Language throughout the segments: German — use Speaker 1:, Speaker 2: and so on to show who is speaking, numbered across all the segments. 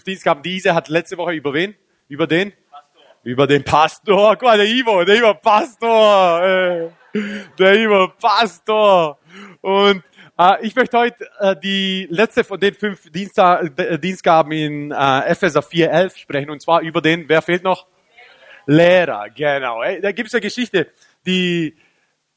Speaker 1: fünf Dienstgaben. Diese hat letzte Woche über wen? Über den? Pastor. Über den Pastor. Guck mal, der Ivo, der Ivo Pastor. Der Ivo Pastor. Und äh, ich möchte heute äh, die letzte von den fünf Diensta äh, Dienstgaben in äh, Epheser 4.11 sprechen. Und zwar über den, wer fehlt noch? Lehrer, genau. Da gibt es eine Geschichte, die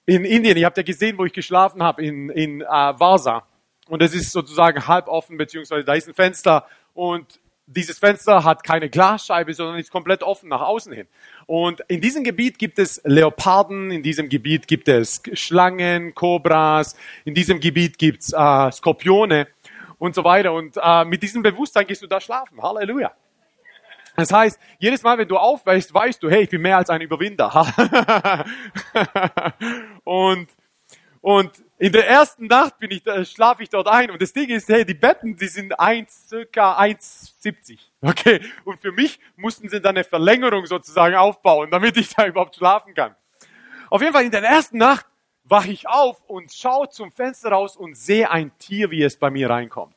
Speaker 1: in Indien, ihr habt ja gesehen, wo ich geschlafen habe, in, in äh, Vasa. Und es ist sozusagen halb offen, beziehungsweise da ist ein Fenster und dieses Fenster hat keine Glasscheibe, sondern ist komplett offen nach außen hin. Und in diesem Gebiet gibt es Leoparden, in diesem Gebiet gibt es Schlangen, Kobras, in diesem Gebiet gibt es äh, Skorpione und so weiter. Und äh, mit diesem Bewusstsein gehst du da schlafen. Halleluja. Das heißt, jedes Mal, wenn du aufwächst, weißt du, hey, ich bin mehr als ein Überwinder. und, und in der ersten Nacht bin ich, schlafe ich dort ein. Und das Ding ist, hey, die Betten, die sind 1, circa 1,70. Okay. Und für mich mussten sie dann eine Verlängerung sozusagen aufbauen, damit ich da überhaupt schlafen kann. Auf jeden Fall in der ersten Nacht wache ich auf und schaue zum Fenster raus und sehe ein Tier, wie es bei mir reinkommt.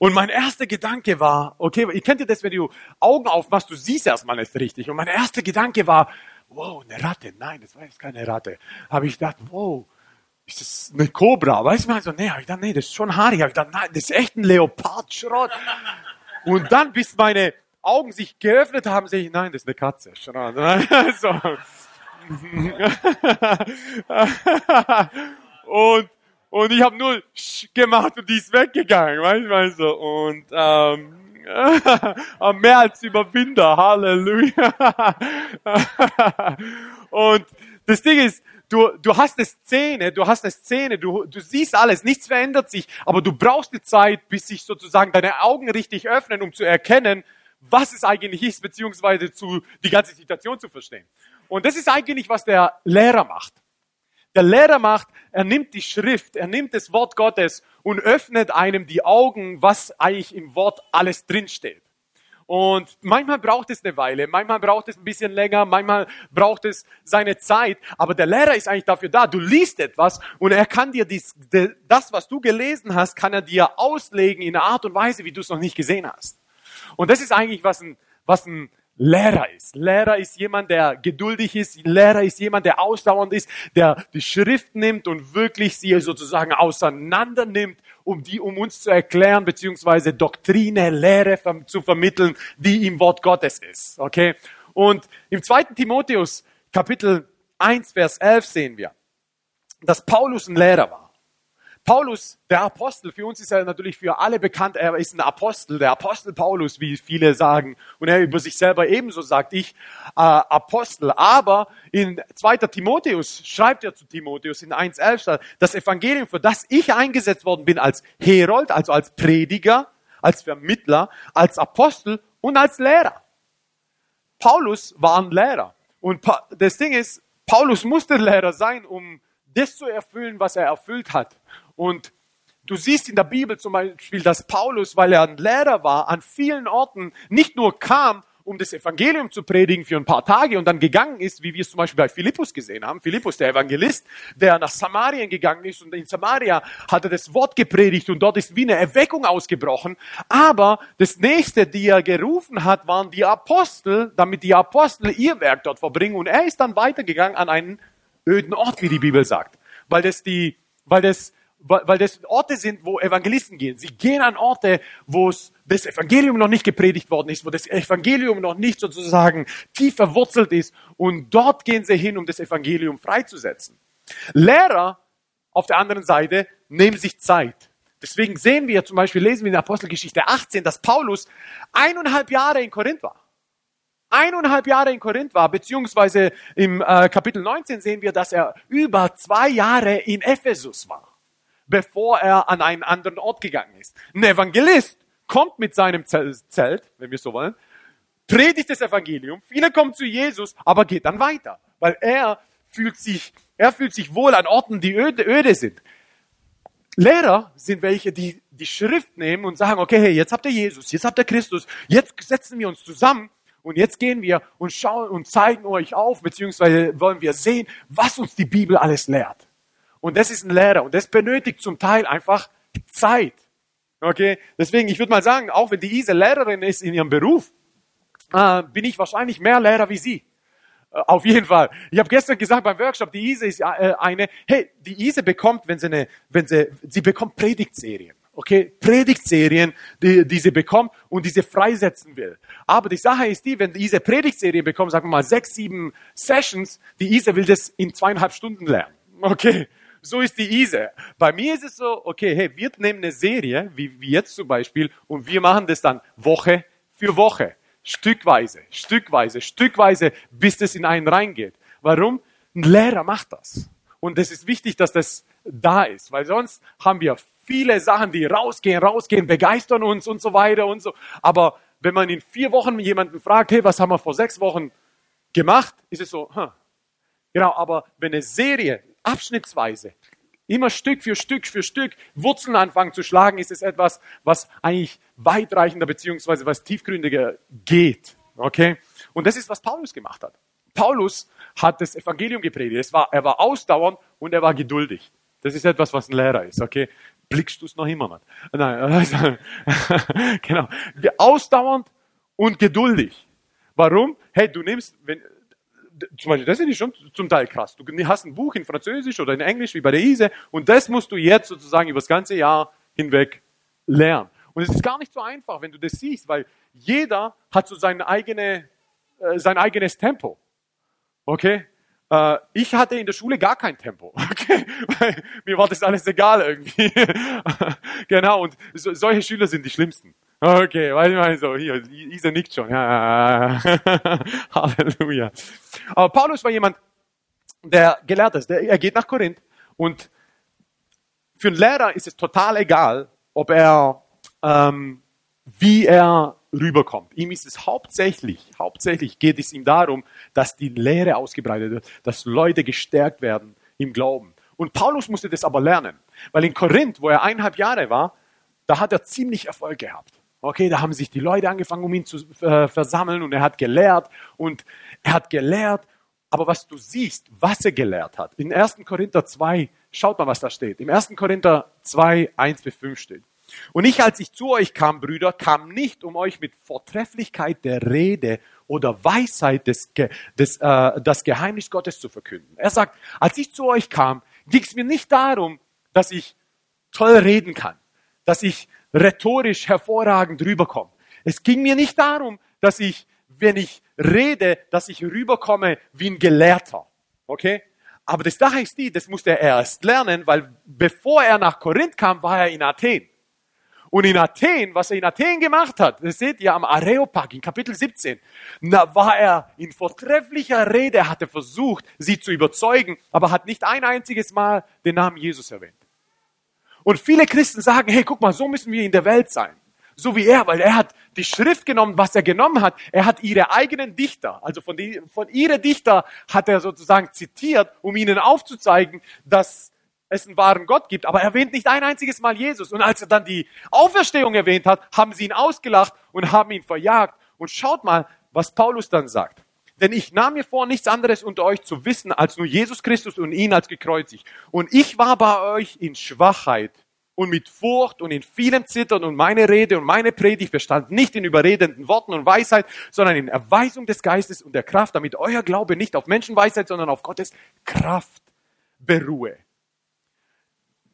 Speaker 1: Und mein erster Gedanke war, okay, ihr kennt ihr das, wenn du Augen aufmachst, du siehst erstmal nicht richtig. Und mein erster Gedanke war, wow, eine Ratte. Nein, das war jetzt keine Ratte. Habe ich gedacht, wow, ist das eine Cobra? Weißt du, so, nee, habe ich gedacht, nee, das ist schon haarig. Habe ich gedacht, nein, das ist echt ein Leopardschrott. Und dann, bis meine Augen sich geöffnet haben, sehe ich, nein, das ist eine Katze. Schrott. so. und und ich habe nur gemacht und die ist weggegangen, weißt du? Und ähm, mehr als Überwinder, Halleluja. und das Ding ist, du, du hast eine Szene, du hast eine Szene, du, du siehst alles, nichts verändert sich, aber du brauchst die Zeit, bis sich sozusagen deine Augen richtig öffnen, um zu erkennen, was es eigentlich ist, beziehungsweise zu, die ganze Situation zu verstehen. Und das ist eigentlich, was der Lehrer macht der Lehrer macht, er nimmt die Schrift, er nimmt das Wort Gottes und öffnet einem die Augen, was eigentlich im Wort alles drinsteht. Und manchmal braucht es eine Weile, manchmal braucht es ein bisschen länger, manchmal braucht es seine Zeit. Aber der Lehrer ist eigentlich dafür da. Du liest etwas und er kann dir dies, das, was du gelesen hast, kann er dir auslegen in einer Art und Weise, wie du es noch nicht gesehen hast. Und das ist eigentlich, was ein, was ein Lehrer ist. Lehrer ist jemand, der geduldig ist. Lehrer ist jemand, der ausdauernd ist, der die Schrift nimmt und wirklich sie sozusagen auseinander nimmt, um die, um uns zu erklären, beziehungsweise Doktrine, Lehre zu vermitteln, die im Wort Gottes ist. Okay? Und im zweiten Timotheus, Kapitel 1, Vers 11 sehen wir, dass Paulus ein Lehrer war. Paulus, der Apostel, für uns ist er natürlich für alle bekannt, er ist ein Apostel, der Apostel Paulus, wie viele sagen. Und er über sich selber ebenso sagt, ich äh, Apostel. Aber in 2. Timotheus schreibt er zu Timotheus in 1.11, das Evangelium, für das ich eingesetzt worden bin als Herold, also als Prediger, als Vermittler, als Apostel und als Lehrer. Paulus war ein Lehrer. Und das Ding ist, Paulus musste Lehrer sein, um das zu erfüllen, was er erfüllt hat. Und du siehst in der Bibel zum Beispiel, dass Paulus, weil er ein Lehrer war, an vielen Orten nicht nur kam, um das Evangelium zu predigen für ein paar Tage und dann gegangen ist, wie wir es zum Beispiel bei Philippus gesehen haben. Philippus, der Evangelist, der nach Samarien gegangen ist und in Samaria hat er das Wort gepredigt und dort ist wie eine Erweckung ausgebrochen. Aber das nächste, die er gerufen hat, waren die Apostel, damit die Apostel ihr Werk dort verbringen und er ist dann weitergegangen an einen öden Ort, wie die Bibel sagt. Weil das die, weil das weil das Orte sind, wo Evangelisten gehen. Sie gehen an Orte, wo das Evangelium noch nicht gepredigt worden ist, wo das Evangelium noch nicht sozusagen tief verwurzelt ist. Und dort gehen sie hin, um das Evangelium freizusetzen. Lehrer auf der anderen Seite nehmen sich Zeit. Deswegen sehen wir zum Beispiel, lesen wir in der Apostelgeschichte 18, dass Paulus eineinhalb Jahre in Korinth war. Eineinhalb Jahre in Korinth war, beziehungsweise im äh, Kapitel 19 sehen wir, dass er über zwei Jahre in Ephesus war bevor er an einen anderen Ort gegangen ist. Ein Evangelist kommt mit seinem Zelt, wenn wir so wollen, predigt das Evangelium, viele kommen zu Jesus, aber geht dann weiter, weil er fühlt sich, er fühlt sich wohl an Orten, die öde, öde sind. Lehrer sind welche, die die Schrift nehmen und sagen, okay, hey, jetzt habt ihr Jesus, jetzt habt ihr Christus, jetzt setzen wir uns zusammen und jetzt gehen wir und schauen und zeigen euch auf, beziehungsweise wollen wir sehen, was uns die Bibel alles lehrt. Und das ist ein Lehrer. Und das benötigt zum Teil einfach Zeit. Okay? Deswegen, ich würde mal sagen, auch wenn die Ise Lehrerin ist in ihrem Beruf, äh, bin ich wahrscheinlich mehr Lehrer wie sie. Äh, auf jeden Fall. Ich habe gestern gesagt beim Workshop, die Ise ist äh, eine, hey, die Ise bekommt, wenn sie eine, wenn sie, sie bekommt Predigtserien. Okay, Predigtserien, die, die sie bekommt und diese freisetzen will. Aber die Sache ist die, wenn diese Predigtserie bekommt, sagen wir mal sechs, sieben Sessions, die Ise will das in zweieinhalb Stunden lernen. Okay, so ist die Ise. Bei mir ist es so, okay, hey, wir nehmen eine Serie, wie, jetzt zum Beispiel, und wir machen das dann Woche für Woche. Stückweise, stückweise, stückweise, bis das in einen reingeht. Warum? Ein Lehrer macht das. Und es ist wichtig, dass das da ist, weil sonst haben wir viele Sachen, die rausgehen, rausgehen, begeistern uns und so weiter und so. Aber wenn man in vier Wochen jemanden fragt, hey, was haben wir vor sechs Wochen gemacht, ist es so, hm. genau, aber wenn eine Serie abschnittsweise, immer Stück für Stück für Stück Wurzeln anfangen zu schlagen, ist es etwas, was eigentlich weitreichender beziehungsweise was tiefgründiger geht. Okay? Und das ist, was Paulus gemacht hat. Paulus hat das Evangelium gepredigt. War, er war ausdauernd und er war geduldig. Das ist etwas, was ein Lehrer ist. Okay? Blickst du es noch immer nicht? Nein, also, genau. Ausdauernd und geduldig. Warum? Hey, du nimmst, wenn, zum Beispiel, das ist schon zum Teil krass. Du hast ein Buch in Französisch oder in Englisch, wie bei der ISE, und das musst du jetzt sozusagen über das ganze Jahr hinweg lernen. Und es ist gar nicht so einfach, wenn du das siehst, weil jeder hat so seine eigene, äh, sein eigenes Tempo. Okay? Äh, ich hatte in der Schule gar kein Tempo. Okay? Mir war das alles egal irgendwie. genau, und so, solche Schüler sind die schlimmsten. Okay, weil ich meine so, hier, Isa nickt schon. Ja, Halleluja. Aber Paulus war jemand, der gelehrt ist. Der, er geht nach Korinth und für einen Lehrer ist es total egal, ob er, ähm, wie er rüberkommt. Ihm ist es hauptsächlich, hauptsächlich geht es ihm darum, dass die Lehre ausgebreitet wird, dass Leute gestärkt werden im Glauben. Und Paulus musste das aber lernen, weil in Korinth, wo er eineinhalb Jahre war, da hat er ziemlich Erfolg gehabt. Okay, da haben sich die Leute angefangen, um ihn zu äh, versammeln und er hat gelehrt und er hat gelehrt. Aber was du siehst, was er gelehrt hat, in 1. Korinther 2, schaut mal, was da steht. Im 1. Korinther 2, 1 bis 5 steht. Und ich, als ich zu euch kam, Brüder, kam nicht, um euch mit Vortrefflichkeit der Rede oder Weisheit des, des, äh, das Geheimnis Gottes zu verkünden. Er sagt, als ich zu euch kam, ging es mir nicht darum, dass ich toll reden kann, dass ich rhetorisch hervorragend rüberkomme. Es ging mir nicht darum, dass ich, wenn ich rede, dass ich rüberkomme wie ein Gelehrter. Okay? Aber das Sache ist die, das musste er erst lernen, weil bevor er nach Korinth kam, war er in Athen. Und in Athen, was er in Athen gemacht hat, das seht ihr am Areopag in Kapitel 17, da war er in vortrefflicher Rede, hatte versucht, sie zu überzeugen, aber hat nicht ein einziges Mal den Namen Jesus erwähnt. Und viele Christen sagen, hey, guck mal, so müssen wir in der Welt sein. So wie er, weil er hat die Schrift genommen, was er genommen hat. Er hat ihre eigenen Dichter, also von, die, von ihre Dichter hat er sozusagen zitiert, um ihnen aufzuzeigen, dass es einen wahren Gott gibt, aber er erwähnt nicht ein einziges Mal Jesus. Und als er dann die Auferstehung erwähnt hat, haben sie ihn ausgelacht und haben ihn verjagt. Und schaut mal, was Paulus dann sagt. Denn ich nahm mir vor, nichts anderes unter euch zu wissen, als nur Jesus Christus und ihn als gekreuzigt. Und ich war bei euch in Schwachheit und mit Furcht und in vielem Zittern und meine Rede und meine Predigt bestand nicht in überredenden Worten und Weisheit, sondern in Erweisung des Geistes und der Kraft, damit euer Glaube nicht auf Menschenweisheit, sondern auf Gottes Kraft beruhe.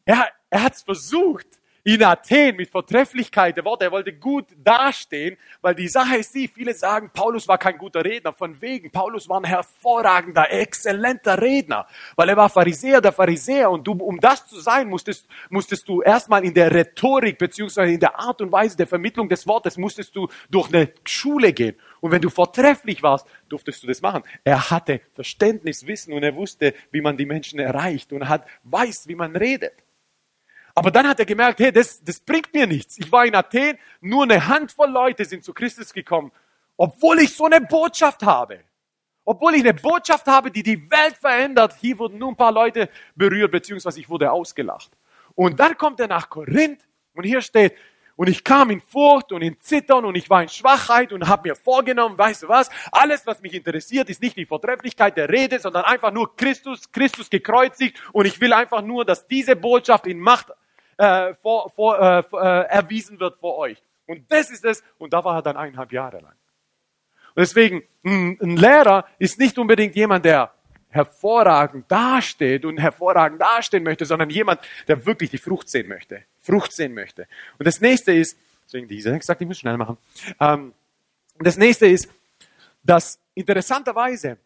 Speaker 1: Er, er hat es versucht in Athen mit Vortrefflichkeit der Worte. Er wollte gut dastehen, weil die Sache ist die, viele sagen, Paulus war kein guter Redner. Von wegen, Paulus war ein hervorragender, exzellenter Redner, weil er war Pharisäer der Pharisäer. Und du, um das zu sein, musstest, musstest du erstmal in der Rhetorik beziehungsweise in der Art und Weise der Vermittlung des Wortes, musstest du durch eine Schule gehen. Und wenn du vortrefflich warst, durftest du das machen. Er hatte Verständnis, Wissen und er wusste, wie man die Menschen erreicht und hat, weiß, wie man redet. Aber dann hat er gemerkt, hey, das, das bringt mir nichts. Ich war in Athen, nur eine Handvoll Leute sind zu Christus gekommen, obwohl ich so eine Botschaft habe. Obwohl ich eine Botschaft habe, die die Welt verändert, hier wurden nur ein paar Leute berührt, beziehungsweise ich wurde ausgelacht. Und dann kommt er nach Korinth und hier steht, und ich kam in Furcht und in Zittern und ich war in Schwachheit und habe mir vorgenommen, weißt du was, alles, was mich interessiert, ist nicht die Vortrefflichkeit der Rede, sondern einfach nur Christus, Christus gekreuzigt und ich will einfach nur, dass diese Botschaft in Macht äh, vor, vor, äh, äh, erwiesen wird vor euch. Und das ist es. Und da war er dann eineinhalb Jahre lang. Und deswegen, ein Lehrer ist nicht unbedingt jemand, der hervorragend dasteht und hervorragend dastehen möchte, sondern jemand, der wirklich die Frucht sehen möchte. Frucht sehen möchte. Und das nächste ist, deswegen diese, gesagt, ich muss schnell machen. Ähm, das nächste ist, dass interessanterweise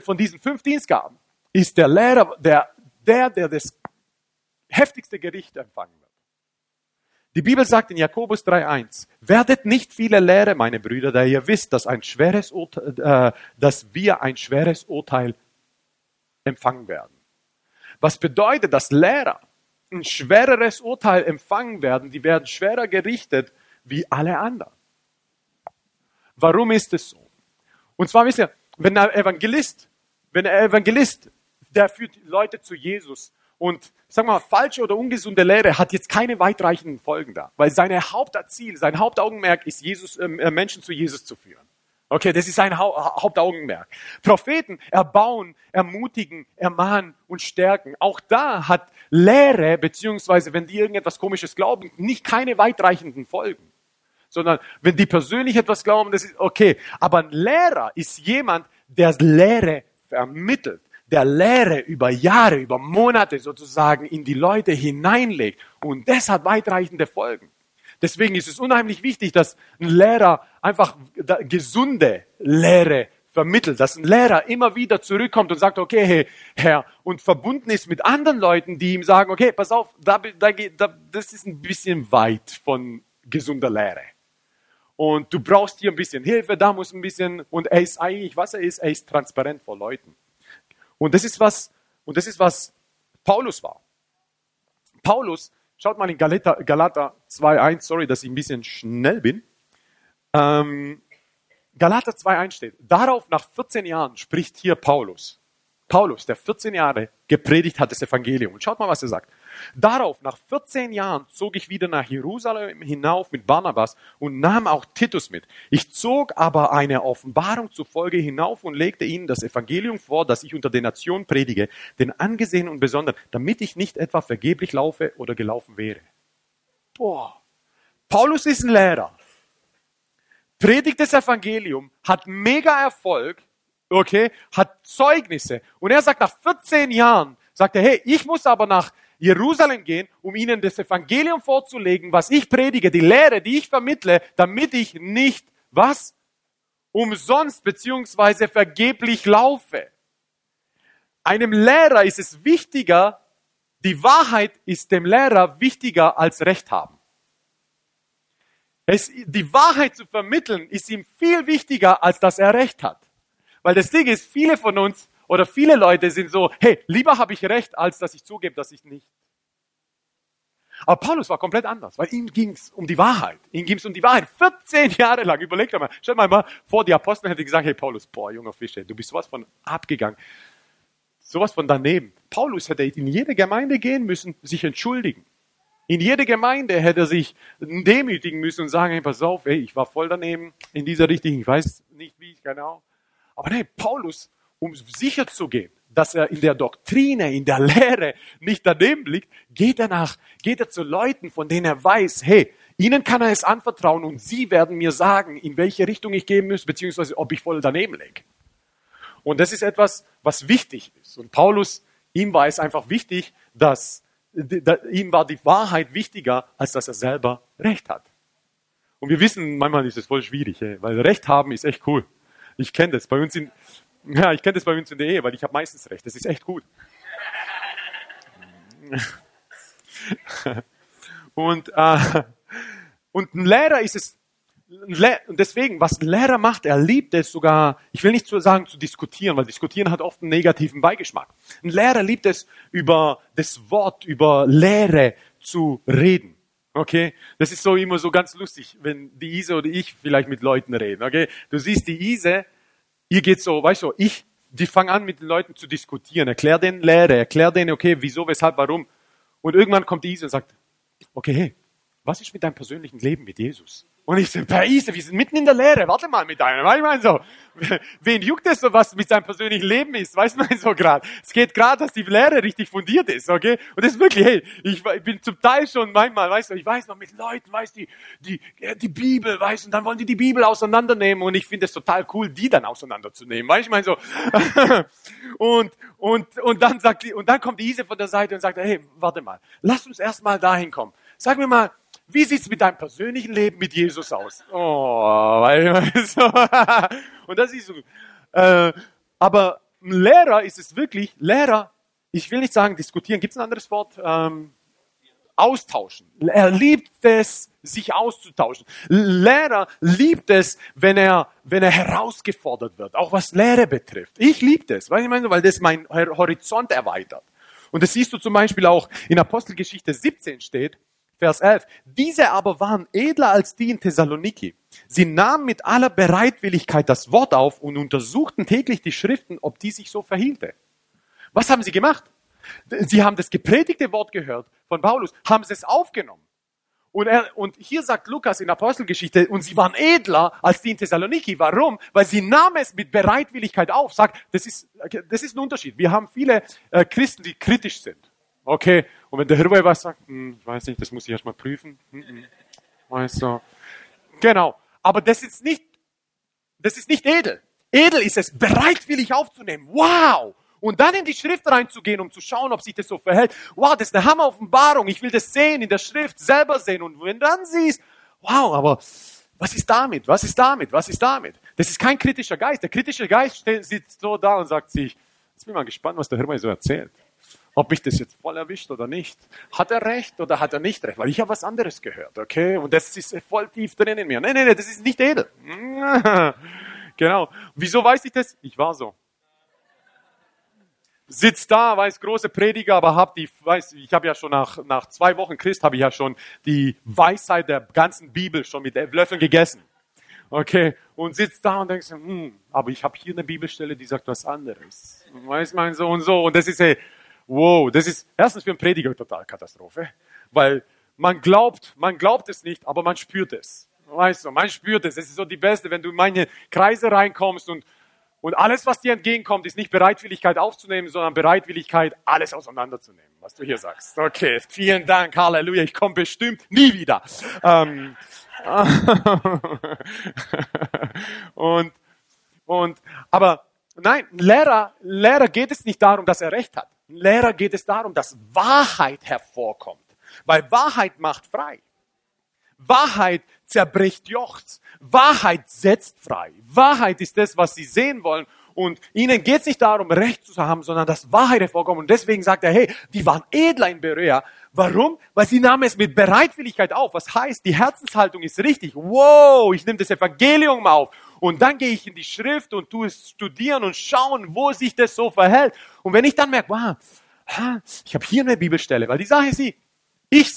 Speaker 1: von diesen fünf Dienstgaben ist der Lehrer der, der, der das heftigste Gericht empfangen wird. Die Bibel sagt in Jakobus 3.1, werdet nicht viele Lehre, meine Brüder, da ihr wisst, dass, ein schweres Urteil, äh, dass wir ein schweres Urteil empfangen werden. Was bedeutet, dass Lehrer ein schwereres Urteil empfangen werden, die werden schwerer gerichtet wie alle anderen. Warum ist es so? Und zwar wisst ihr, wenn ein Evangelist, wenn ein Evangelist, der führt Leute zu Jesus und sag mal, falsche oder ungesunde Lehre hat jetzt keine weitreichenden Folgen da, weil sein Hauptziel, sein Hauptaugenmerk ist, Jesus, äh, Menschen zu Jesus zu führen. Okay, das ist sein Hauptaugenmerk. Propheten erbauen, ermutigen, ermahnen und stärken. Auch da hat Lehre, beziehungsweise wenn die irgendetwas Komisches glauben, nicht keine weitreichenden Folgen. Sondern wenn die persönlich etwas glauben, das ist okay. Aber ein Lehrer ist jemand, der Lehre vermittelt der Lehre über Jahre, über Monate sozusagen in die Leute hineinlegt. Und das hat weitreichende Folgen. Deswegen ist es unheimlich wichtig, dass ein Lehrer einfach gesunde Lehre vermittelt, dass ein Lehrer immer wieder zurückkommt und sagt, okay, hey, Herr, und verbunden ist mit anderen Leuten, die ihm sagen, okay, pass auf, da, da, da, das ist ein bisschen weit von gesunder Lehre. Und du brauchst hier ein bisschen Hilfe, da muss ein bisschen, und er ist eigentlich, was er ist, er ist transparent vor Leuten. Und das ist was, und das ist was Paulus war. Paulus, schaut mal in Galater, Galater 2.1, sorry, dass ich ein bisschen schnell bin. Ähm, Galater 2.1 steht, darauf nach 14 Jahren spricht hier Paulus. Paulus, der 14 Jahre gepredigt hat das Evangelium. Und schaut mal, was er sagt. Darauf, nach 14 Jahren, zog ich wieder nach Jerusalem hinauf mit Barnabas und nahm auch Titus mit. Ich zog aber eine Offenbarung zufolge hinauf und legte ihnen das Evangelium vor, das ich unter den Nationen predige, den Angesehenen und Besonderen, damit ich nicht etwa vergeblich laufe oder gelaufen wäre. Boah. Paulus ist ein Lehrer. Predigt das Evangelium, hat mega Erfolg, okay, hat Zeugnisse. Und er sagt, nach 14 Jahren, sagt er, hey, ich muss aber nach Jerusalem gehen, um ihnen das Evangelium vorzulegen, was ich predige, die Lehre, die ich vermittle, damit ich nicht, was? Umsonst beziehungsweise vergeblich laufe. Einem Lehrer ist es wichtiger, die Wahrheit ist dem Lehrer wichtiger als Recht haben. Es, die Wahrheit zu vermitteln ist ihm viel wichtiger, als dass er Recht hat. Weil das Ding ist, viele von uns oder viele Leute sind so, hey, lieber habe ich Recht, als dass ich zugebe, dass ich nicht. Aber Paulus war komplett anders, weil ihm ging es um die Wahrheit. Ihm ging es um die Wahrheit. 14 Jahre lang. Überlegt mal. Stell mal mal vor, die Apostel hätten gesagt, hey Paulus, boah, junger Fische, du bist sowas von abgegangen. Sowas von daneben. Paulus hätte in jede Gemeinde gehen müssen, sich entschuldigen. In jede Gemeinde hätte er sich demütigen müssen und sagen, hey, pass auf, hey, ich war voll daneben in dieser Richtung, ich weiß nicht wie, genau. Aber nee, Paulus, um sicher zu gehen, dass er in der Doktrine, in der Lehre nicht daneben liegt, geht er nach, geht er zu Leuten, von denen er weiß, hey, ihnen kann er es anvertrauen und sie werden mir sagen, in welche Richtung ich gehen muss, beziehungsweise ob ich voll daneben liege. Und das ist etwas, was wichtig ist. Und Paulus, ihm war es einfach wichtig, dass ihm war die Wahrheit wichtiger, als dass er selber Recht hat. Und wir wissen, manchmal ist es voll schwierig, weil Recht haben ist echt cool. Ich kenne das. Bei uns in, ja, ich kenne das bei uns in der Ehe, weil ich habe meistens recht. Das ist echt gut. und, äh, und ein Lehrer ist es, und deswegen, was ein Lehrer macht, er liebt es sogar, ich will nicht so sagen zu diskutieren, weil diskutieren hat oft einen negativen Beigeschmack. Ein Lehrer liebt es, über das Wort, über Lehre zu reden. Okay? Das ist so immer so ganz lustig, wenn die Ise oder ich vielleicht mit Leuten reden. Okay? Du siehst die Ise, ihr geht so, weißt du, ich, die fangen an mit den Leuten zu diskutieren, erklär denen Lehre, erklär denen, okay, wieso, weshalb, warum. Und irgendwann kommt Ise und sagt, okay, hey, was ist mit deinem persönlichen Leben mit Jesus? Und ich so, Paise, wir sind mitten in der Lehre, warte mal mit einem. Ich meine so, wen juckt es so, was mit seinem persönlichen Leben ist? Weiß man so gerade. Es geht gerade, dass die Lehre richtig fundiert ist, okay? Und das ist wirklich, hey, ich, bin zum Teil schon manchmal, weißt du, ich weiß noch mit Leuten, weißt du, die, die, die Bibel, weißt du, und dann wollen die die Bibel auseinandernehmen und ich finde es total cool, die dann auseinanderzunehmen, weißt du, ich meine so. und, und, und dann sagt die, und dann kommt die Ise von der Seite und sagt, hey, warte mal, lass uns erst mal dahin kommen. Sag mir mal, wie sieht's mit deinem persönlichen Leben mit Jesus aus? Oh, weißt du, und das ist so. Äh, aber ein Lehrer ist es wirklich, Lehrer, ich will nicht sagen diskutieren, gibt es ein anderes Wort? Ähm, austauschen. Er liebt es, sich auszutauschen. Lehrer liebt es, wenn er, wenn er herausgefordert wird, auch was Lehre betrifft. Ich liebe das, weil ich meine, weil das mein Horizont erweitert. Und das siehst du zum Beispiel auch in Apostelgeschichte 17 steht, Vers 11. Diese aber waren edler als die in Thessaloniki. Sie nahmen mit aller Bereitwilligkeit das Wort auf und untersuchten täglich die Schriften, ob die sich so verhielte. Was haben sie gemacht? Sie haben das gepredigte Wort gehört von Paulus, haben es aufgenommen. Und, er, und hier sagt Lukas in Apostelgeschichte, und sie waren edler als die in Thessaloniki. Warum? Weil sie nahmen es mit Bereitwilligkeit auf. Sagt, das ist, das ist ein Unterschied. Wir haben viele äh, Christen, die kritisch sind. Okay, und wenn der Hirwe was sagt, hm, ich weiß nicht, das muss ich erstmal prüfen. Hm, hm. Weißt du. Genau. Aber das ist nicht, das ist nicht edel. Edel ist es, bereitwillig aufzunehmen. Wow! Und dann in die Schrift reinzugehen, um zu schauen, ob sich das so verhält. Wow, das ist eine Hammer-Offenbarung. Ich will das sehen, in der Schrift selber sehen. Und wenn du dann siehst, wow, aber was ist damit? Was ist damit? Was ist damit? Das ist kein kritischer Geist. Der kritische Geist sitzt so da und sagt sich, jetzt bin ich mal gespannt, was der Hirme so erzählt ob mich das jetzt voll erwischt oder nicht. Hat er recht oder hat er nicht recht? Weil ich habe was anderes gehört, okay? Und das ist voll tief drin in mir. Nein, nein, nein, das ist nicht edel. genau. Wieso weiß ich das? Ich war so. Sitzt da, weiß große Prediger, aber hab die, weiß, ich habe ja schon nach, nach zwei Wochen Christ, habe ich ja schon die Weisheit der ganzen Bibel schon mit Löffeln gegessen. Okay, und sitzt da und denkst, hm, aber ich habe hier eine Bibelstelle, die sagt was anderes. Weiß man so und so. Und das ist, hey, wow, das ist erstens für einen Prediger total Katastrophe, weil man glaubt, man glaubt es nicht, aber man spürt es. Weißt du, man spürt es. Es ist so die Beste, wenn du in meine Kreise reinkommst und, und alles, was dir entgegenkommt, ist nicht Bereitwilligkeit aufzunehmen, sondern Bereitwilligkeit, alles auseinanderzunehmen, was du hier sagst. Okay, vielen Dank, Halleluja, ich komme bestimmt nie wieder. Ähm, und, und, aber nein, Lehrer, Lehrer geht es nicht darum, dass er Recht hat. Lehrer geht es darum, dass Wahrheit hervorkommt. Weil Wahrheit macht frei. Wahrheit zerbricht Jochts. Wahrheit setzt frei. Wahrheit ist das, was sie sehen wollen. Und ihnen geht es nicht darum, Recht zu haben, sondern dass Wahrheit hervorkommt. Und deswegen sagt er, hey, die waren edler in Berea. Warum? Weil sie nahmen es mit Bereitwilligkeit auf. Was heißt, die Herzenshaltung ist richtig. Wow, ich nehme das Evangelium auf. Und dann gehe ich in die Schrift und tue es studieren und schauen, wo sich das so verhält. Und wenn ich dann merke, wow, ich habe hier eine Bibelstelle, weil die Sache ist ich,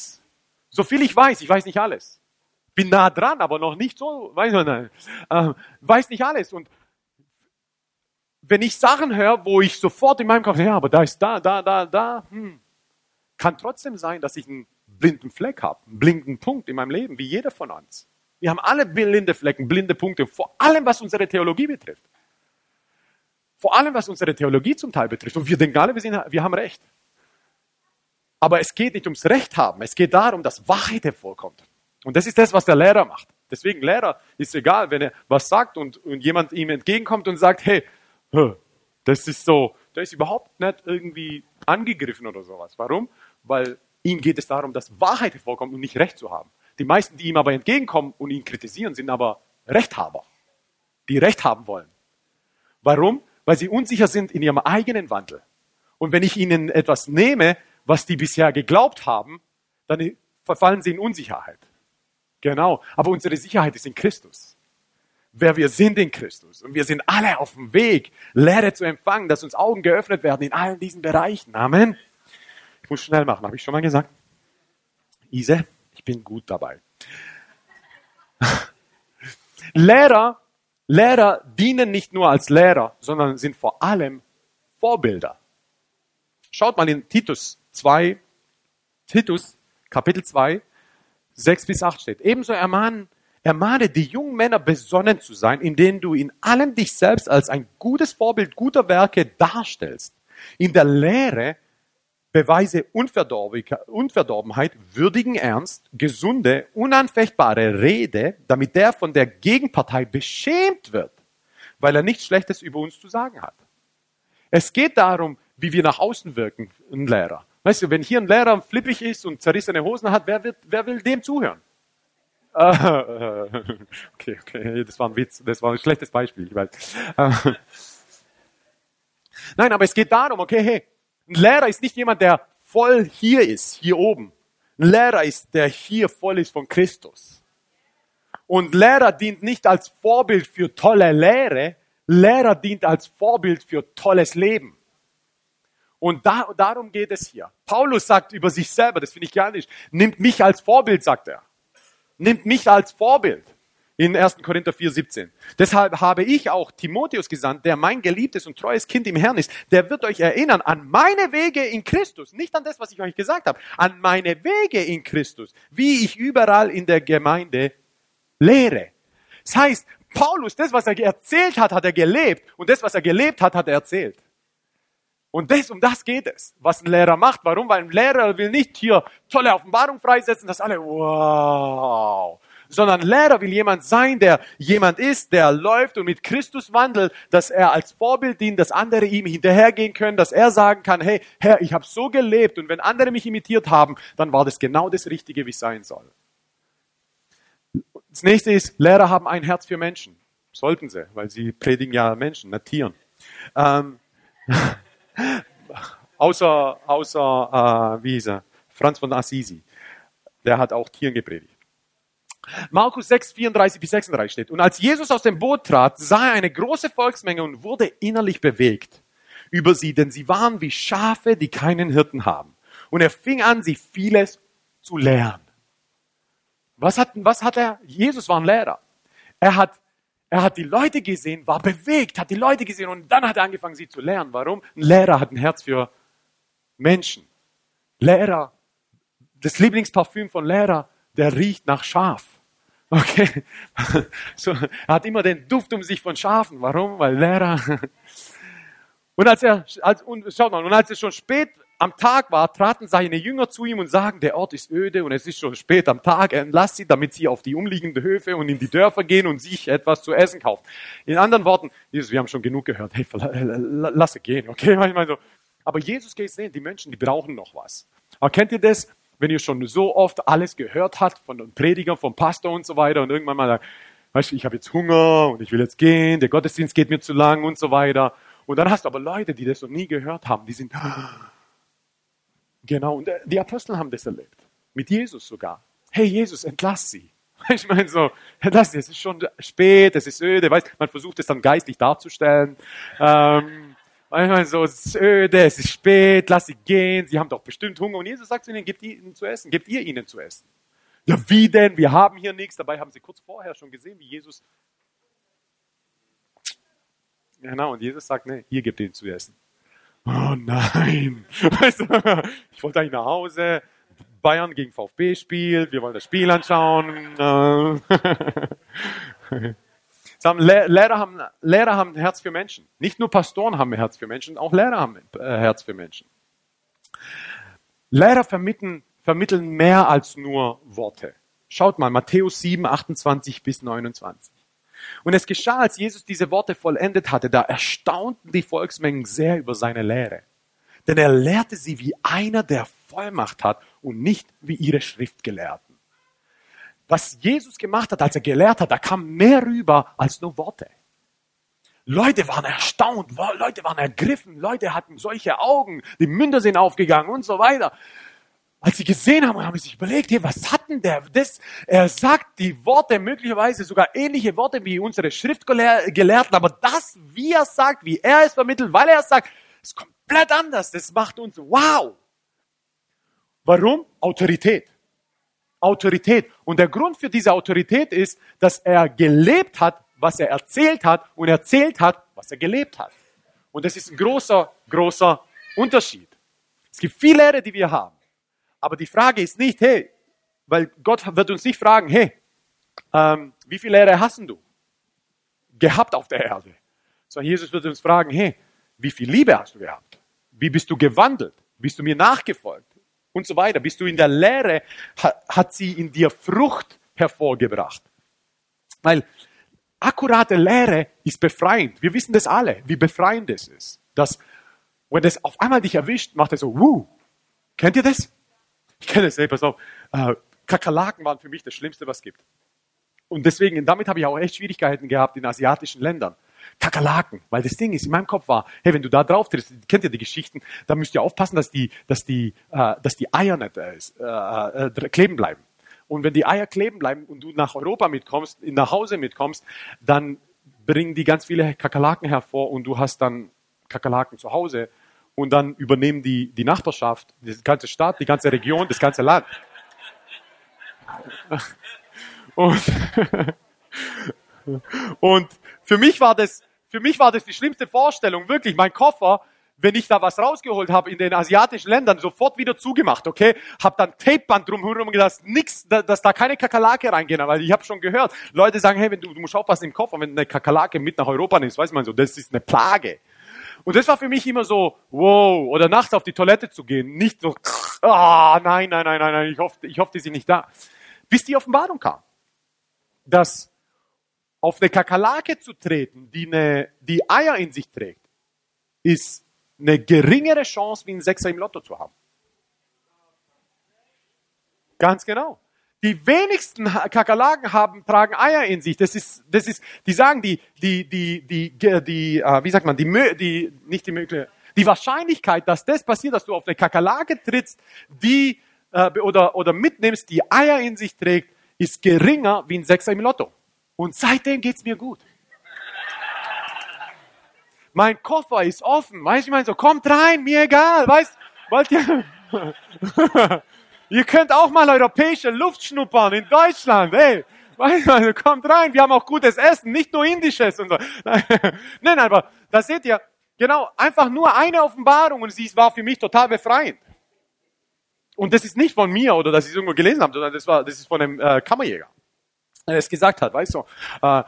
Speaker 1: so viel ich weiß, ich weiß nicht alles. Bin nah dran, aber noch nicht so, weiß, nicht, äh, weiß nicht alles. Und wenn ich Sachen höre, wo ich sofort in meinem Kopf, ja, aber da ist da, da, da, da, hm, kann trotzdem sein, dass ich einen blinden Fleck habe, einen blinden Punkt in meinem Leben, wie jeder von uns. Wir haben alle blinde Flecken, blinde Punkte, vor allem was unsere Theologie betrifft. Vor allem was unsere Theologie zum Teil betrifft. Und wir denken alle, wir, sind, wir haben Recht. Aber es geht nicht ums Recht haben, es geht darum, dass Wahrheit hervorkommt. Und das ist das, was der Lehrer macht. Deswegen Lehrer ist egal, wenn er was sagt und, und jemand ihm entgegenkommt und sagt, hey, das ist so, der ist überhaupt nicht irgendwie angegriffen oder sowas. Warum? Weil ihm geht es darum, dass Wahrheit hervorkommt und nicht Recht zu haben. Die meisten, die ihm aber entgegenkommen und ihn kritisieren, sind aber Rechthaber, die Recht haben wollen. Warum? Weil sie unsicher sind in ihrem eigenen Wandel. Und wenn ich ihnen etwas nehme, was die bisher geglaubt haben, dann verfallen sie in Unsicherheit. Genau. Aber unsere Sicherheit ist in Christus. Wer wir sind in Christus. Und wir sind alle auf dem Weg, Lehre zu empfangen, dass uns Augen geöffnet werden in allen diesen Bereichen. Amen. Ich muss schnell machen, habe ich schon mal gesagt. Ise? Bin gut dabei. Lehrer, Lehrer dienen nicht nur als Lehrer, sondern sind vor allem Vorbilder. Schaut mal in Titus 2, Titus Kapitel 2, 6 bis 8 steht. Ebenso ermahnen Ermahne die jungen Männer besonnen zu sein, indem du in allem dich selbst als ein gutes Vorbild guter Werke darstellst. In der Lehre beweise Unverdorbenheit, würdigen Ernst, gesunde, unanfechtbare Rede, damit der von der Gegenpartei beschämt wird, weil er nichts Schlechtes über uns zu sagen hat. Es geht darum, wie wir nach außen wirken, ein Lehrer. Weißt du, wenn hier ein Lehrer flippig ist und zerrissene Hosen hat, wer, wird, wer will dem zuhören? okay, okay, das war ein Witz, das war ein schlechtes Beispiel, ich weiß. Nein, aber es geht darum, okay, hey, ein Lehrer ist nicht jemand, der voll hier ist, hier oben. Ein Lehrer ist, der hier voll ist von Christus. Und Lehrer dient nicht als Vorbild für tolle Lehre, Lehrer dient als Vorbild für tolles Leben. Und da, darum geht es hier. Paulus sagt über sich selber, das finde ich gar nicht, nimmt mich als Vorbild, sagt er. Nimmt mich als Vorbild in 1. Korinther 4, 17. Deshalb habe ich auch Timotheus gesandt, der mein geliebtes und treues Kind im Herrn ist. Der wird euch erinnern an meine Wege in Christus, nicht an das, was ich euch gesagt habe, an meine Wege in Christus, wie ich überall in der Gemeinde lehre. Das heißt, Paulus, das, was er erzählt hat, hat er gelebt und das, was er gelebt hat, hat er erzählt. Und das, um das geht es, was ein Lehrer macht. Warum? Weil ein Lehrer will nicht hier tolle Offenbarung freisetzen, dass alle, wow, sondern Lehrer will jemand sein, der jemand ist, der läuft und mit Christus wandelt, dass er als Vorbild dient, dass andere ihm hinterhergehen können, dass er sagen kann, hey, Herr, ich habe so gelebt und wenn andere mich imitiert haben, dann war das genau das Richtige, wie es sein soll. Das nächste ist, Lehrer haben ein Herz für Menschen. Sollten sie, weil sie predigen ja Menschen, nicht Tieren. Ähm, außer, außer äh, wie hieß er? Franz von Assisi. Der hat auch Tieren gepredigt. Markus 6, 34 bis 36 steht. Und als Jesus aus dem Boot trat, sah er eine große Volksmenge und wurde innerlich bewegt über sie, denn sie waren wie Schafe, die keinen Hirten haben. Und er fing an, sie vieles zu lernen. Was hat, was hat er? Jesus war ein Lehrer. Er hat, er hat die Leute gesehen, war bewegt, hat die Leute gesehen und dann hat er angefangen, sie zu lernen. Warum? Ein Lehrer hat ein Herz für Menschen. Lehrer, das Lieblingsparfüm von Lehrer, der riecht nach Schaf. Okay. So, er hat immer den Duft um sich von Schafen. Warum? Weil Lehrer. Und als er, als, und, schaut mal, und als es schon spät am Tag war, traten seine Jünger zu ihm und sagen, der Ort ist öde und es ist schon spät am Tag, entlass sie, damit sie auf die umliegenden Höfe und in die Dörfer gehen und sich etwas zu essen kaufen. In anderen Worten, Jesus, wir haben schon genug gehört, hey, lass sie gehen, okay? Manchmal so. Aber Jesus geht sehen, die Menschen, die brauchen noch was. Aber kennt ihr das? Wenn ihr schon so oft alles gehört habt von den Predigern, vom Pastor und so weiter und irgendwann mal sagt, weißt du, ich habe jetzt Hunger und ich will jetzt gehen, der Gottesdienst geht mir zu lang und so weiter. Und dann hast du aber Leute, die das noch nie gehört haben, die sind, genau, und die Apostel haben das erlebt. Mit Jesus sogar. Hey Jesus, entlass sie. Ich meine so, entlass sie, es ist schon spät, es ist öde, weißt, man versucht es dann geistlich darzustellen. Ähm, Manchmal so, es ist öde, es ist spät, lass sie gehen, sie haben doch bestimmt Hunger. Und Jesus sagt zu ihnen, gebt ihnen zu essen, gebt ihr ihnen zu essen. Ja, wie denn? Wir haben hier nichts. Dabei haben sie kurz vorher schon gesehen, wie Jesus. Genau, und Jesus sagt, nee, ihr gebt ihnen zu essen. Oh nein. Du, ich wollte eigentlich nach Hause. Bayern gegen VfB spielt, wir wollen das Spiel anschauen. Lehrer, haben, Lehrer haben ein Herz für Menschen. Nicht nur Pastoren haben ein Herz für Menschen, auch Lehrer haben ein äh, Herz für Menschen. Lehrer vermitteln, vermitteln mehr als nur Worte. Schaut mal, Matthäus 7, 28 bis 29. Und es geschah, als Jesus diese Worte vollendet hatte, da erstaunten die Volksmengen sehr über seine Lehre. Denn er lehrte sie wie einer, der Vollmacht hat und nicht wie ihre Schriftgelehrten was Jesus gemacht hat, als er gelehrt hat, da kam mehr rüber als nur Worte. Leute waren erstaunt, Leute waren ergriffen, Leute hatten solche Augen, die Münder sind aufgegangen und so weiter. Als sie gesehen haben, haben sie sich überlegt, hey, was hat denn der? Das, er sagt die Worte, möglicherweise sogar ähnliche Worte wie unsere Schriftgelehrten, aber das, wie er sagt, wie er es vermittelt, weil er es sagt, ist komplett anders. Das macht uns wow. Warum? Autorität. Autorität. Und der Grund für diese Autorität ist, dass er gelebt hat, was er erzählt hat und erzählt hat, was er gelebt hat. Und das ist ein großer, großer Unterschied. Es gibt viele Lehre, die wir haben. Aber die Frage ist nicht, hey, weil Gott wird uns nicht fragen, hey, ähm, wie viel Lehre hast du gehabt auf der Erde? Sondern Jesus wird uns fragen, hey, wie viel Liebe hast du gehabt? Wie bist du gewandelt? Bist du mir nachgefolgt? Und so weiter. Bist du in der Lehre? Hat sie in dir Frucht hervorgebracht? Weil akkurate Lehre ist befreiend. Wir wissen das alle, wie befreiend es ist. Dass, wenn das auf einmal dich erwischt, macht er so, wuh. Kennt ihr das? Ich kenne das, pass auf. Äh, Kakerlaken waren für mich das Schlimmste, was es gibt. Und deswegen, damit habe ich auch echt Schwierigkeiten gehabt in asiatischen Ländern. Kakerlaken, weil das Ding ist, in meinem Kopf war, hey, wenn du da drauf trittst, kennt ihr die Geschichten, da müsst ihr aufpassen, dass die, dass die, äh, dass die Eier nicht äh, äh, äh kleben bleiben. Und wenn die Eier kleben bleiben und du nach Europa mitkommst, nach Hause mitkommst, dann bringen die ganz viele Kakerlaken hervor und du hast dann Kakerlaken zu Hause und dann übernehmen die die Nachbarschaft, die ganze Stadt, die ganze Region, das ganze Land. Und, und für mich war das, für mich war das die schlimmste Vorstellung, wirklich. Mein Koffer, wenn ich da was rausgeholt habe in den asiatischen Ländern, sofort wieder zugemacht, okay? Hab dann Tapeband drumherum gedacht, nix, dass da keine Kakerlake reingehen, weil ich habe schon gehört, Leute sagen, hey, wenn du, du musst aufpassen im Koffer, wenn eine Kakerlake mit nach Europa nimmst, weiß man so, das ist eine Plage. Und das war für mich immer so, wow, oder nachts auf die Toilette zu gehen, nicht so, ah, oh, nein, nein, nein, nein, nein, ich hoffe, ich hoffe, die sind nicht da. Bis die Offenbarung kam dass auf eine Kakerlake zu treten, die, eine, die Eier in sich trägt, ist eine geringere Chance, wie ein Sechser im Lotto zu haben. Ganz genau. Die wenigsten Kakerlaken haben, tragen Eier in sich. Das ist, das ist, die sagen, die, die, die, die, die, äh, wie sagt man, die, die, nicht die Möglichkeit, die Wahrscheinlichkeit, dass das passiert, dass du auf eine Kakerlake trittst, die, äh, oder, oder mitnimmst, die Eier in sich trägt, ist geringer wie ein Sechser im Lotto. Und seitdem geht's mir gut. Mein Koffer ist offen. Weißt du, ich meine so, kommt rein, mir egal. Weißt, wollt ihr? ihr könnt auch mal europäische Luft schnuppern in Deutschland. Ey, weißt du, also kommt rein. Wir haben auch gutes Essen, nicht nur indisches und so. Nein, aber da seht ihr, genau, einfach nur eine Offenbarung und sie war für mich total befreiend. Und das ist nicht von mir oder dass ich es irgendwo gelesen habe, sondern das war, das ist von einem äh, Kammerjäger, es gesagt hat, weißt du. Äh,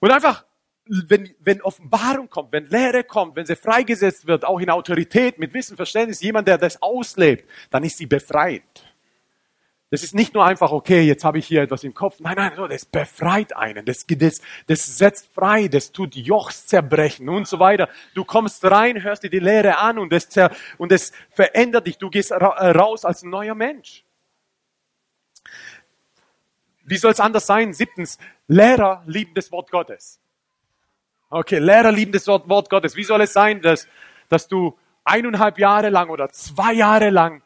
Speaker 1: und einfach, wenn, wenn Offenbarung kommt, wenn Lehre kommt, wenn sie freigesetzt wird, auch in Autorität, mit Wissen, Verständnis, jemand, der das auslebt, dann ist sie befreit. Das ist nicht nur einfach, okay, jetzt habe ich hier etwas im Kopf. Nein, nein, das befreit einen. Das, das, das setzt frei, das tut Jochs zerbrechen und so weiter. Du kommst rein, hörst dir die Lehre an und das, und das verändert dich. Du gehst raus als neuer Mensch. Wie soll es anders sein? Siebtens, Lehrer lieben das Wort Gottes. Okay, Lehrer lieben das Wort Gottes. Wie soll es sein, dass, dass du eineinhalb Jahre lang oder zwei Jahre lang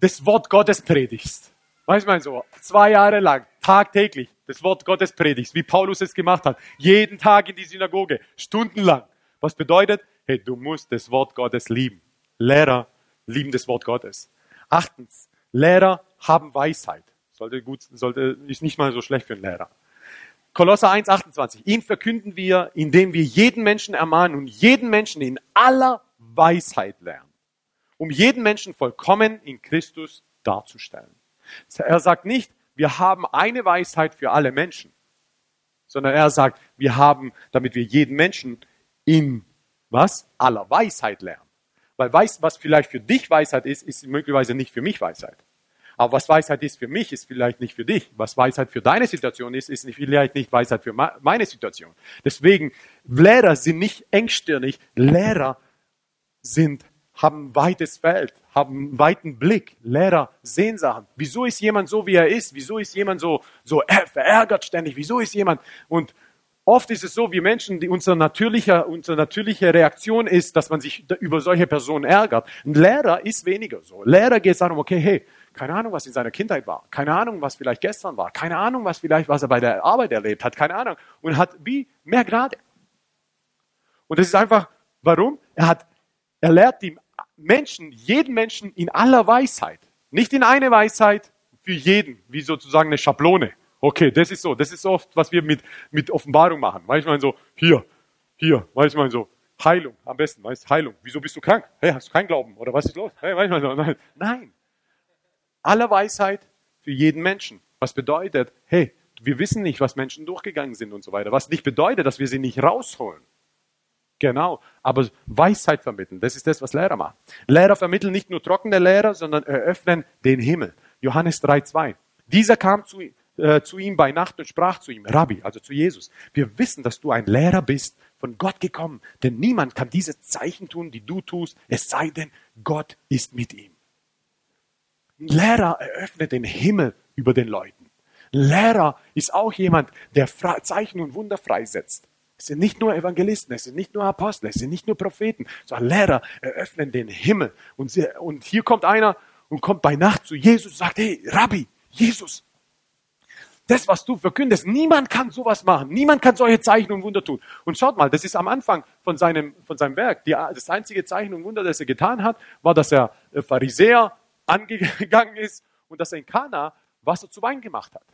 Speaker 1: das Wort Gottes predigst? Weißt du, so, zwei Jahre lang, tagtäglich, das Wort Gottes predigst, wie Paulus es gemacht hat. Jeden Tag in die Synagoge, stundenlang. Was bedeutet? Hey, du musst das Wort Gottes lieben. Lehrer lieben das Wort Gottes. Achtens, Lehrer haben Weisheit. Sollte gut, sollte, ist nicht mal so schlecht für einen Lehrer. Kolosser 1, 28. Ihn verkünden wir, indem wir jeden Menschen ermahnen und jeden Menschen in aller Weisheit lernen, um jeden Menschen vollkommen in Christus darzustellen. Er sagt nicht, wir haben eine Weisheit für alle Menschen, sondern er sagt, wir haben, damit wir jeden Menschen in was? Aller Weisheit lernen. Weil weiß, was vielleicht für dich Weisheit ist, ist möglicherweise nicht für mich Weisheit. Aber was Weisheit ist für mich, ist vielleicht nicht für dich. Was Weisheit für deine Situation ist, ist vielleicht nicht Weisheit für meine Situation. Deswegen, Lehrer sind nicht engstirnig. Lehrer sind haben ein weites Feld, haben einen weiten Blick. Lehrer sehen Sachen. Wieso ist jemand so, wie er ist? Wieso ist jemand so, so verärgert ständig? Wieso ist jemand? Und oft ist es so, wie Menschen, die unser natürlicher, unsere natürliche Reaktion ist, dass man sich über solche Personen ärgert. Ein Lehrer ist weniger so. Lehrer geht es darum, okay, hey, keine Ahnung, was in seiner Kindheit war. Keine Ahnung, was vielleicht gestern war. Keine Ahnung, was vielleicht, was er bei der Arbeit erlebt hat. Keine Ahnung. Und hat wie mehr Grade. Und das ist einfach, warum? Er hat er lehrt die Menschen, jeden Menschen in aller Weisheit. Nicht in eine Weisheit für jeden, wie sozusagen eine Schablone. Okay, das ist so. Das ist oft, was wir mit, mit Offenbarung machen. Manchmal so, hier, hier, manchmal so, Heilung am besten, weißt Heilung. Wieso bist du krank? Hey, hast du keinen Glauben? Oder was ist los? Hey, manchmal so, nein. Nein. Aller Weisheit für jeden Menschen. Was bedeutet, hey, wir wissen nicht, was Menschen durchgegangen sind und so weiter. Was nicht bedeutet, dass wir sie nicht rausholen. Genau. Aber Weisheit vermitteln, das ist das, was Lehrer machen. Lehrer vermitteln nicht nur trockene Lehrer, sondern eröffnen den Himmel. Johannes 3,2. Dieser kam zu, äh, zu ihm bei Nacht und sprach zu ihm, Rabbi, also zu Jesus, wir wissen, dass du ein Lehrer bist, von Gott gekommen, denn niemand kann diese Zeichen tun, die du tust, es sei denn, Gott ist mit ihm. Lehrer eröffnet den Himmel über den Leuten. Lehrer ist auch jemand, der Zeichen und Wunder freisetzt. Es sind nicht nur Evangelisten, es sind nicht nur Apostel, es sind nicht nur Propheten, sondern Lehrer eröffnen den Himmel. Und, sie, und hier kommt einer und kommt bei Nacht zu Jesus und sagt, hey, Rabbi, Jesus, das, was du verkündest, niemand kann sowas machen. Niemand kann solche Zeichen und Wunder tun. Und schaut mal, das ist am Anfang von seinem, von seinem Werk. Die, das einzige Zeichen und Wunder, das er getan hat, war, dass er äh, Pharisäer angegangen ist und dass er in Kana Wasser zu Wein gemacht hat.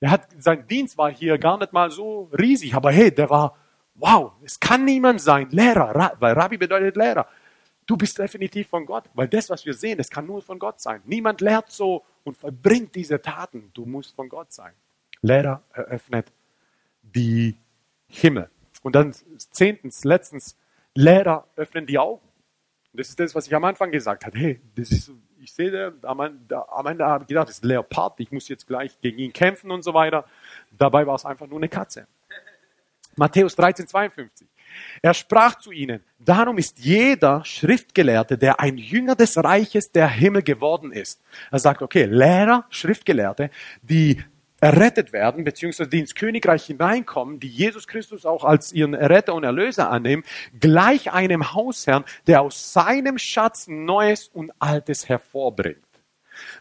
Speaker 1: Er hat, sein Dienst war hier gar nicht mal so riesig, aber hey, der war, wow, es kann niemand sein, Lehrer, weil Rabbi bedeutet Lehrer. Du bist definitiv von Gott, weil das, was wir sehen, das kann nur von Gott sein. Niemand lehrt so und verbringt diese Taten. Du musst von Gott sein. Lehrer eröffnet die Himmel. Und dann zehntens, letztens, Lehrer öffnen die Augen. Das ist das, was ich am Anfang gesagt habe. Hey, das ist ich sehe, am Ende, am Ende habe ich gedacht, das ist ein Leopard, ich muss jetzt gleich gegen ihn kämpfen und so weiter. Dabei war es einfach nur eine Katze. Matthäus 13, 52. Er sprach zu ihnen, darum ist jeder Schriftgelehrte, der ein Jünger des Reiches der Himmel geworden ist. Er sagt, okay, Lehrer, Schriftgelehrte, die errettet werden, beziehungsweise die ins Königreich hineinkommen, die Jesus Christus auch als ihren Retter und Erlöser annehmen, gleich einem Hausherrn, der aus seinem Schatz Neues und Altes hervorbringt.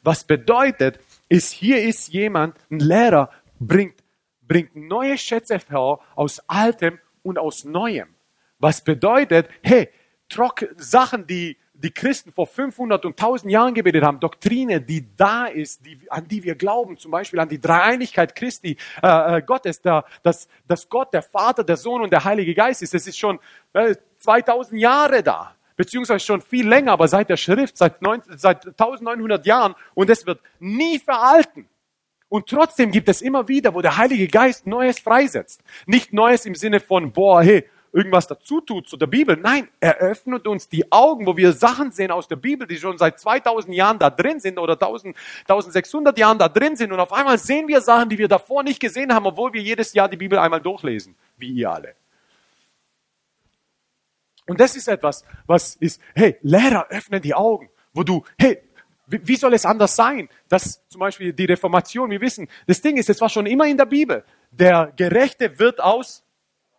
Speaker 1: Was bedeutet, ist, hier ist jemand, ein Lehrer, bringt, bringt neue Schätze hervor aus Altem und aus Neuem. Was bedeutet, hey, trock, Sachen, die die Christen vor 500 und 1000 Jahren gebetet haben, Doktrine, die da ist, die, an die wir glauben, zum Beispiel an die Dreieinigkeit Christi, äh, äh Gottes, der, dass, dass Gott der Vater, der Sohn und der Heilige Geist ist, das ist schon äh, 2000 Jahre da, beziehungsweise schon viel länger, aber seit der Schrift, seit, 9, seit 1900 Jahren und es wird nie veralten. Und trotzdem gibt es immer wieder, wo der Heilige Geist Neues freisetzt. Nicht Neues im Sinne von, boah, hey, irgendwas dazu tut zu der Bibel. Nein, er öffnet uns die Augen, wo wir Sachen sehen aus der Bibel, die schon seit 2000 Jahren da drin sind oder 1000, 1600 Jahren da drin sind. Und auf einmal sehen wir Sachen, die wir davor nicht gesehen haben, obwohl wir jedes Jahr die Bibel einmal durchlesen, wie ihr alle. Und das ist etwas, was ist, hey, Lehrer öffnen die Augen, wo du, hey, wie soll es anders sein? dass zum Beispiel die Reformation, wir wissen, das Ding ist, es war schon immer in der Bibel. Der Gerechte wird aus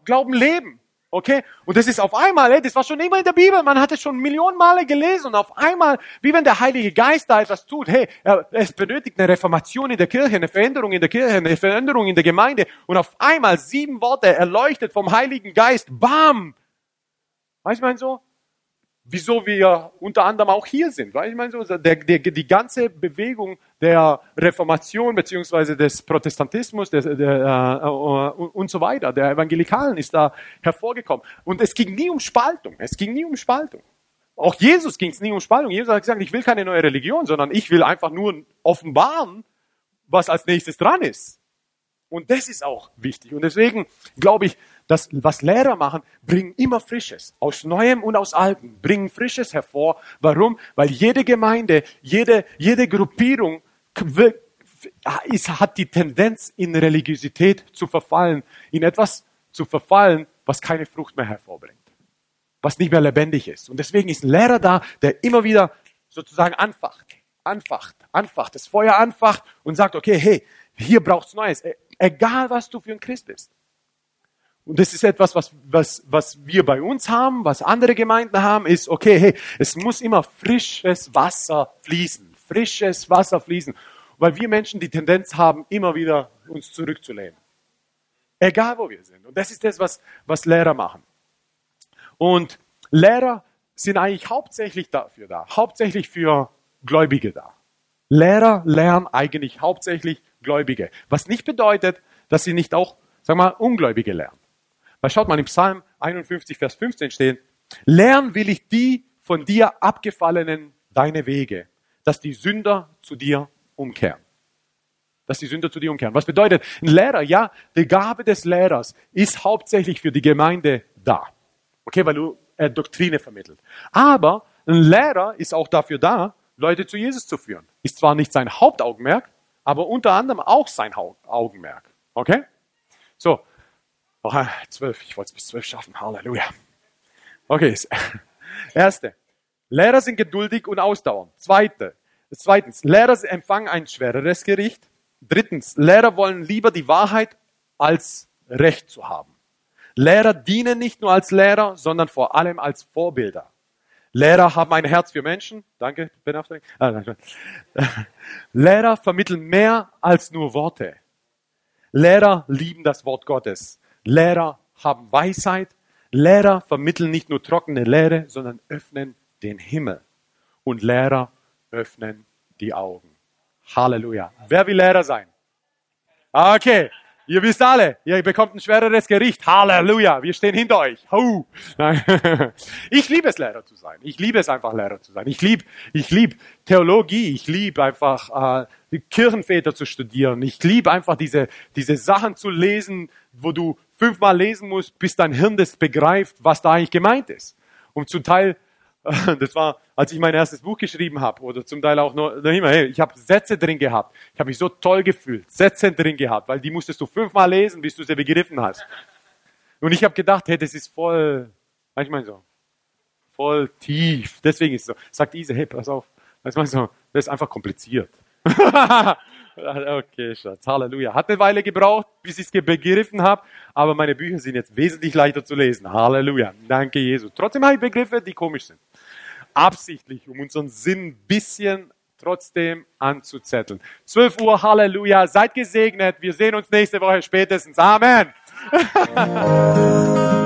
Speaker 1: Glauben leben. Okay? Und das ist auf einmal, ey, das war schon immer in der Bibel, man hat es schon Millionen Male gelesen und auf einmal, wie wenn der Heilige Geist da etwas tut, hey, es benötigt eine Reformation in der Kirche, eine Veränderung in der Kirche, eine Veränderung in der Gemeinde und auf einmal sieben Worte erleuchtet vom Heiligen Geist, bam! Weißt du, mein so? Wieso wir unter anderem auch hier sind. Weil ich meine, so, der, der, die ganze Bewegung der Reformation beziehungsweise des Protestantismus der, der, äh, und so weiter, der Evangelikalen ist da hervorgekommen. Und es ging nie um Spaltung. Es ging nie um Spaltung. Auch Jesus ging es nie um Spaltung. Jesus hat gesagt, ich will keine neue Religion, sondern ich will einfach nur offenbaren, was als nächstes dran ist. Und das ist auch wichtig. Und deswegen glaube ich, dass was Lehrer machen, bringen immer Frisches. Aus Neuem und aus Altem bringen Frisches hervor. Warum? Weil jede Gemeinde, jede, jede Gruppierung hat die Tendenz, in Religiosität zu verfallen, in etwas zu verfallen, was keine Frucht mehr hervorbringt. Was nicht mehr lebendig ist. Und deswegen ist ein Lehrer da, der immer wieder sozusagen anfacht, anfacht, anfacht, das Feuer anfacht und sagt, okay, hey, hier braucht's Neues. E, egal, was du für ein Christ bist. Und das ist etwas, was, was, was wir bei uns haben, was andere Gemeinden haben, ist, okay, hey, es muss immer frisches Wasser fließen. Frisches Wasser fließen. Weil wir Menschen die Tendenz haben, immer wieder uns zurückzulehnen. Egal wo wir sind. Und das ist das, was, was Lehrer machen. Und Lehrer sind eigentlich hauptsächlich dafür da. Hauptsächlich für Gläubige da. Lehrer lernen eigentlich hauptsächlich Gläubige. Was nicht bedeutet, dass sie nicht auch, sag mal, Ungläubige lernen. Weil schaut mal, im Psalm 51, Vers 15 steht, lern will ich die von dir abgefallenen deine Wege, dass die Sünder zu dir umkehren. dass die Sünder zu dir umkehren. Was bedeutet, ein Lehrer, ja, die Gabe des Lehrers ist hauptsächlich für die Gemeinde da. Okay, weil du äh, Doktrine vermittelt. Aber ein Lehrer ist auch dafür da, Leute zu Jesus zu führen. Ist zwar nicht sein Hauptaugenmerk, aber unter anderem auch sein Augenmerk. Okay? So. Oh, zwölf. Ich wollte es bis zwölf schaffen. Halleluja. Okay. Erste. Lehrer sind geduldig und ausdauernd. Zweite. Zweitens. Lehrer empfangen ein schwereres Gericht. Drittens. Lehrer wollen lieber die Wahrheit als Recht zu haben. Lehrer dienen nicht nur als Lehrer, sondern vor allem als Vorbilder. Lehrer haben ein Herz für Menschen. Danke, Ben Affleck. Ah, Lehrer vermitteln mehr als nur Worte. Lehrer lieben das Wort Gottes. Lehrer haben Weisheit. Lehrer vermitteln nicht nur trockene Lehre, sondern öffnen den Himmel. Und Lehrer öffnen die Augen. Halleluja. Wer will Lehrer sein? Okay. Ihr wisst alle, ihr bekommt ein schwereres Gericht. Halleluja, wir stehen hinter euch. Hu. Ich liebe es, Lehrer zu sein. Ich liebe es einfach, Lehrer zu sein. Ich liebe ich lieb Theologie. Ich liebe einfach äh, Kirchenväter zu studieren. Ich liebe einfach diese, diese Sachen zu lesen, wo du fünfmal lesen musst, bis dein Hirn das begreift, was da eigentlich gemeint ist. Und zum Teil Das war, als ich mein erstes Buch geschrieben habe oder zum Teil auch noch, noch immer, hey, ich habe Sätze drin gehabt. Ich habe mich so toll gefühlt, Sätze drin gehabt, weil die musstest du fünfmal lesen, bis du sie begriffen hast. Und ich habe gedacht, hey, das ist voll, manchmal so, voll tief. Deswegen ist es so. Sagt Ise, hey, pass auf, ist, so, das ist einfach kompliziert. Okay, Schatz. Halleluja. Hat eine Weile gebraucht, bis ich es begriffen habe, aber meine Bücher sind jetzt wesentlich leichter zu lesen. Halleluja. Danke, Jesus. Trotzdem habe ich Begriffe, die komisch sind. Absichtlich, um unseren Sinn ein bisschen trotzdem anzuzetteln. 12 Uhr, Halleluja. Seid gesegnet. Wir sehen uns nächste Woche spätestens. Amen.